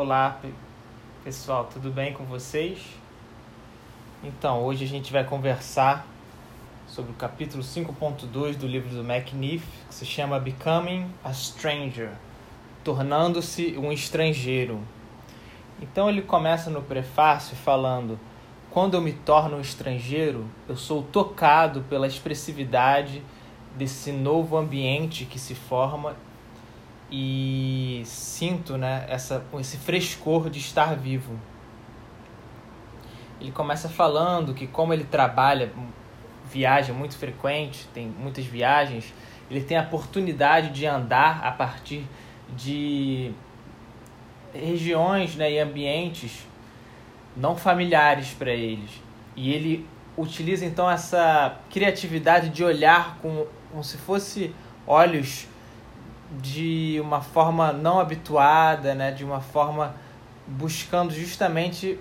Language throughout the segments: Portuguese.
Olá, pessoal, tudo bem com vocês? Então, hoje a gente vai conversar sobre o capítulo 5.2 do livro do McNiff, que se chama Becoming a Stranger, tornando-se um estrangeiro. Então ele começa no prefácio falando: Quando eu me torno um estrangeiro, eu sou tocado pela expressividade desse novo ambiente que se forma e sinto né, essa, esse frescor de estar vivo. Ele começa falando que, como ele trabalha, viaja muito frequente, tem muitas viagens, ele tem a oportunidade de andar a partir de regiões né, e ambientes não familiares para eles. E ele utiliza então essa criatividade de olhar com, como se fosse olhos de uma forma não habituada, né, de uma forma buscando justamente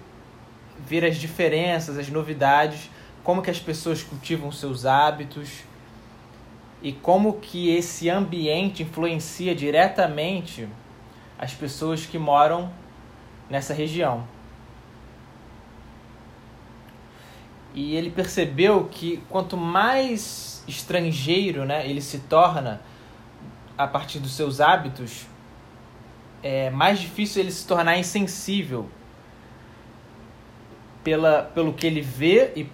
ver as diferenças, as novidades, como que as pessoas cultivam seus hábitos e como que esse ambiente influencia diretamente as pessoas que moram nessa região. E ele percebeu que quanto mais estrangeiro né, ele se torna a partir dos seus hábitos, é mais difícil ele se tornar insensível pela, pelo que ele vê e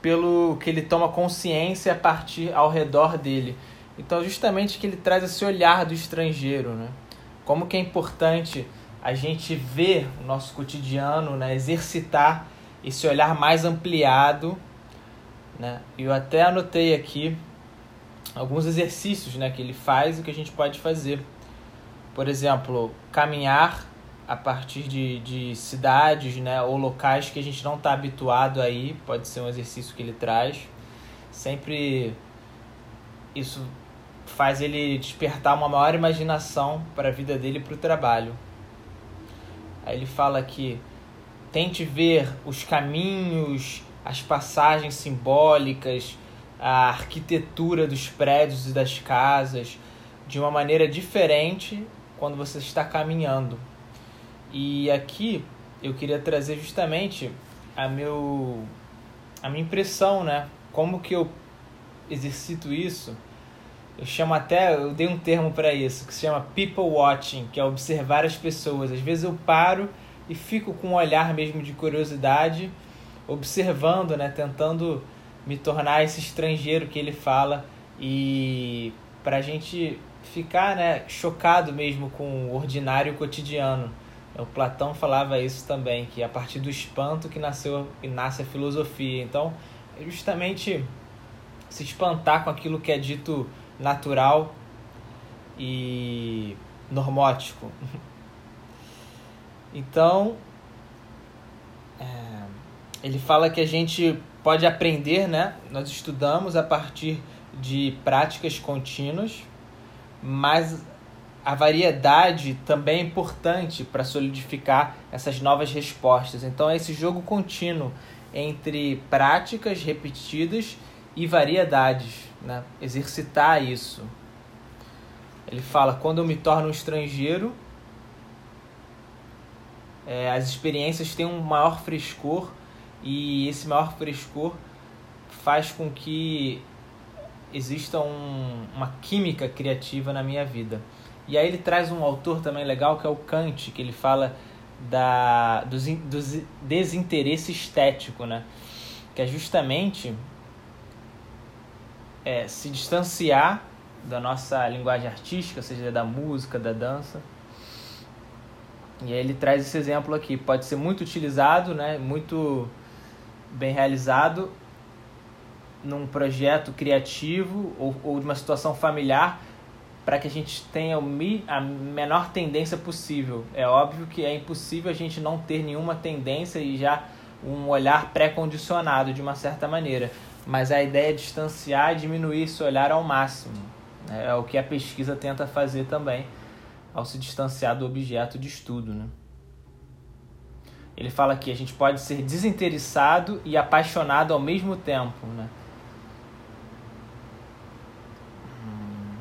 pelo que ele toma consciência a partir ao redor dele. Então, justamente que ele traz esse olhar do estrangeiro, né? Como que é importante a gente ver o nosso cotidiano, né? exercitar esse olhar mais ampliado. Né? Eu até anotei aqui alguns exercícios né, que ele faz e que a gente pode fazer. Por exemplo, caminhar a partir de, de cidades né, ou locais que a gente não está habituado aí, pode ser um exercício que ele traz. Sempre isso faz ele despertar uma maior imaginação para a vida dele e para o trabalho. Aí ele fala que tente ver os caminhos, as passagens simbólicas, a arquitetura dos prédios e das casas de uma maneira diferente quando você está caminhando. E aqui eu queria trazer justamente a meu a minha impressão, né? Como que eu exercito isso? Eu chamo até, eu dei um termo para isso, que se chama people watching, que é observar as pessoas. Às vezes eu paro e fico com um olhar mesmo de curiosidade, observando, né, tentando me tornar esse estrangeiro que ele fala e para a gente ficar né, chocado mesmo com o ordinário cotidiano. O Platão falava isso também, que é a partir do espanto que nasceu nasce a filosofia. Então, é justamente se espantar com aquilo que é dito natural e normótico. Então, é, ele fala que a gente pode aprender, né? Nós estudamos a partir de práticas contínuas, mas a variedade também é importante para solidificar essas novas respostas. Então, é esse jogo contínuo entre práticas repetidas e variedades, né? exercitar isso. Ele fala: quando eu me torno um estrangeiro, é, as experiências têm um maior frescor e esse maior frescor faz com que exista um, uma química criativa na minha vida. E aí ele traz um autor também legal que é o Kant, que ele fala da, do, do desinteresse estético, né? que é justamente é, se distanciar da nossa linguagem artística, seja da música, da dança. E aí ele traz esse exemplo aqui. Pode ser muito utilizado, né? muito bem realizado num projeto criativo ou, ou de uma situação familiar para que a gente tenha a menor tendência possível. É óbvio que é impossível a gente não ter nenhuma tendência e já um olhar pré-condicionado de uma certa maneira. Mas a ideia é distanciar e diminuir esse olhar ao máximo. É o que a pesquisa tenta fazer também ao se distanciar do objeto de estudo. Né? Ele fala que a gente pode ser desinteressado e apaixonado ao mesmo tempo, né? Hum.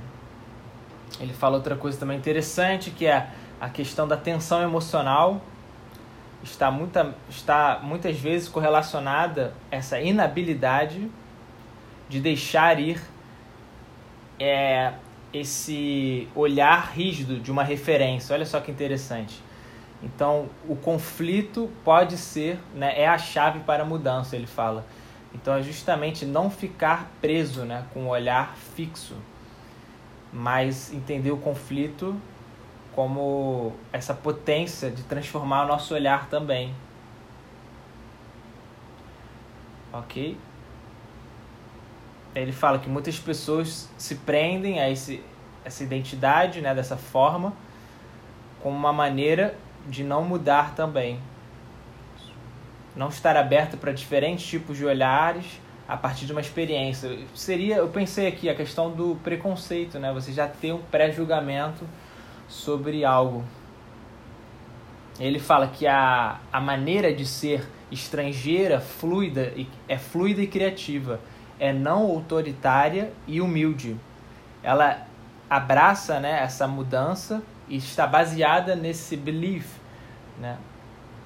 Ele fala outra coisa também interessante, que é a questão da tensão emocional está, muita, está muitas vezes correlacionada essa inabilidade de deixar ir é, esse olhar rígido de uma referência. Olha só que interessante. Então, o conflito pode ser, né, é a chave para a mudança, ele fala. Então, é justamente não ficar preso né, com o olhar fixo, mas entender o conflito como essa potência de transformar o nosso olhar também. Ok? Ele fala que muitas pessoas se prendem a esse, essa identidade né, dessa forma como uma maneira de não mudar também. Não estar aberto para diferentes tipos de olhares a partir de uma experiência. Seria, eu pensei aqui, a questão do preconceito, né? Você já ter um pré-julgamento sobre algo. Ele fala que a, a maneira de ser estrangeira, fluida, é fluida e criativa, é não autoritária e humilde. Ela abraça né, essa mudança e está baseada nesse belief, né,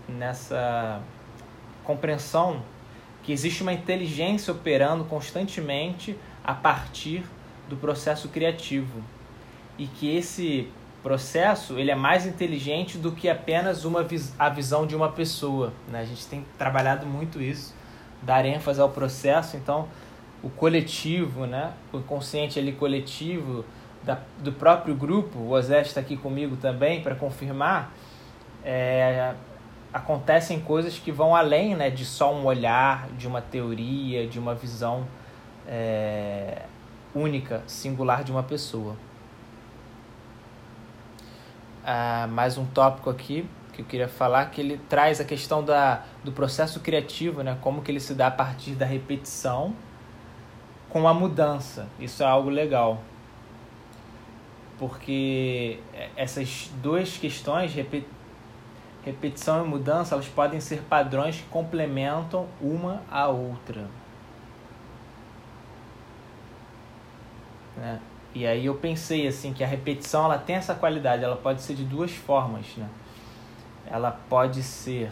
nessa compreensão que existe uma inteligência operando constantemente a partir do processo criativo e que esse processo ele é mais inteligente do que apenas uma vis a visão de uma pessoa. Né? A gente tem trabalhado muito isso, dar ênfase ao processo, então o coletivo, né? o inconsciente ali coletivo da, do próprio grupo, o Osé está aqui comigo também para confirmar, é, acontecem coisas que vão além né, de só um olhar, de uma teoria, de uma visão é, única, singular de uma pessoa. Ah, mais um tópico aqui que eu queria falar que ele traz a questão da, do processo criativo, né, como que ele se dá a partir da repetição com a mudança. Isso é algo legal. Porque essas duas questões, repetição e mudança, elas podem ser padrões que complementam uma a outra. Né? E aí eu pensei assim que a repetição ela tem essa qualidade, ela pode ser de duas formas, né? Ela pode ser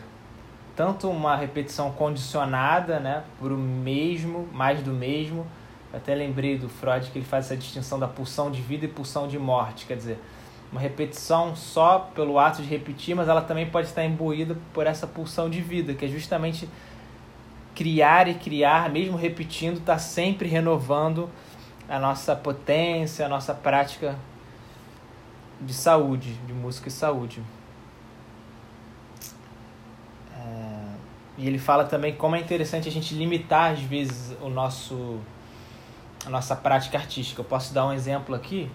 tanto uma repetição condicionada, né, por o mesmo, mais do mesmo. Até lembrei do Freud que ele faz essa distinção da pulsão de vida e pulsão de morte, quer dizer, uma repetição só pelo ato de repetir, mas ela também pode estar imbuída por essa pulsão de vida, que é justamente criar e criar, mesmo repetindo, está sempre renovando a nossa potência, a nossa prática de saúde, de música e saúde. É... E ele fala também como é interessante a gente limitar às vezes o nosso a nossa prática artística. Eu posso dar um exemplo aqui,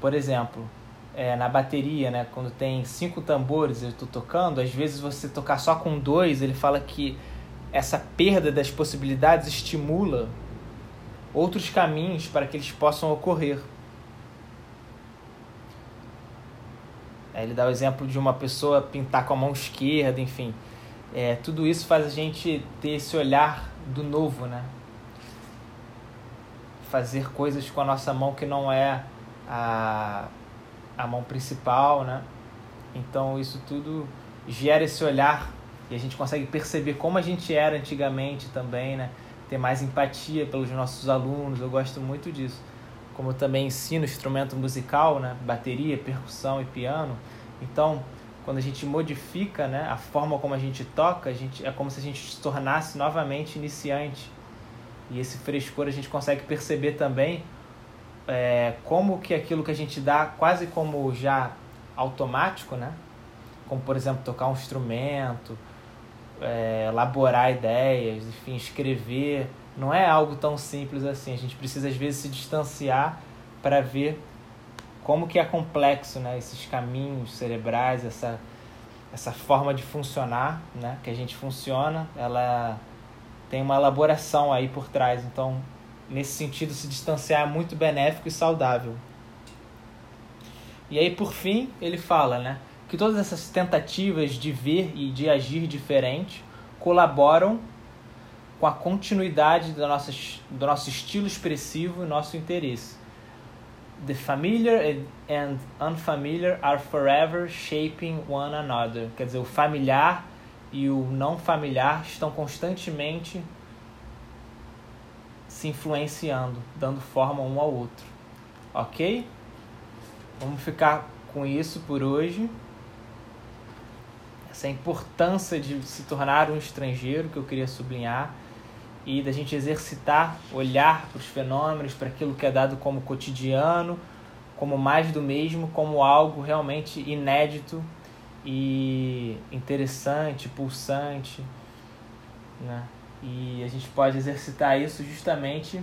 por exemplo, é, na bateria, né, quando tem cinco tambores eu estou tocando, às vezes você tocar só com dois, ele fala que essa perda das possibilidades estimula outros caminhos para que eles possam ocorrer. Aí ele dá o exemplo de uma pessoa pintar com a mão esquerda, enfim. É, tudo isso faz a gente ter esse olhar do novo, né? Fazer coisas com a nossa mão que não é a, a mão principal, né? Então isso tudo gera esse olhar e a gente consegue perceber como a gente era antigamente também, né? ter mais empatia pelos nossos alunos, eu gosto muito disso. Como eu também ensino instrumento musical, né, bateria, percussão e piano, então quando a gente modifica né, a forma como a gente toca, a gente, é como se a gente se tornasse novamente iniciante. E esse frescor a gente consegue perceber também é, como que aquilo que a gente dá quase como já automático, né? Como por exemplo tocar um instrumento, é, elaborar ideias, enfim, escrever, não é algo tão simples assim. A gente precisa às vezes se distanciar para ver como que é complexo, né, esses caminhos cerebrais, essa essa forma de funcionar, né, que a gente funciona, ela tem uma elaboração aí por trás. Então, nesse sentido, se distanciar é muito benéfico e saudável. E aí, por fim, ele fala, né? que todas essas tentativas de ver e de agir diferente colaboram com a continuidade do nosso, do nosso estilo expressivo e nosso interesse. The familiar and unfamiliar are forever shaping one another. Quer dizer, o familiar e o não familiar estão constantemente se influenciando, dando forma um ao outro. Ok? Vamos ficar com isso por hoje. Essa importância de se tornar um estrangeiro que eu queria sublinhar e da gente exercitar, olhar para os fenômenos, para aquilo que é dado como cotidiano, como mais do mesmo, como algo realmente inédito e interessante, pulsante, né? E a gente pode exercitar isso justamente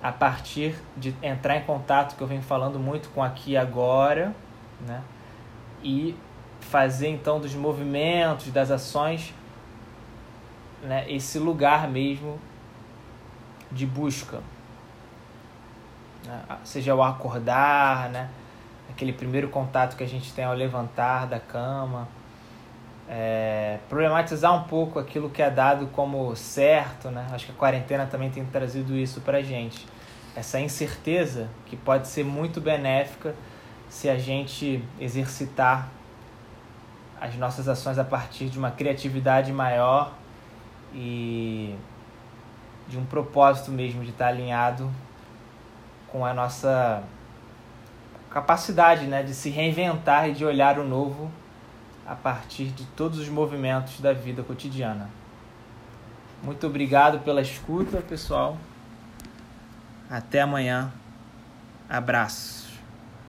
a partir de entrar em contato, que eu venho falando muito com aqui agora, né? E fazer então dos movimentos, das ações, né, esse lugar mesmo de busca. Né? Seja o acordar, né? Aquele primeiro contato que a gente tem ao levantar da cama. É, problematizar um pouco aquilo que é dado como certo, né? Acho que a quarentena também tem trazido isso pra gente. Essa incerteza que pode ser muito benéfica se a gente exercitar as nossas ações a partir de uma criatividade maior e de um propósito mesmo de estar alinhado com a nossa capacidade né, de se reinventar e de olhar o novo a partir de todos os movimentos da vida cotidiana. Muito obrigado pela escuta, pessoal. Até amanhã. Abraço.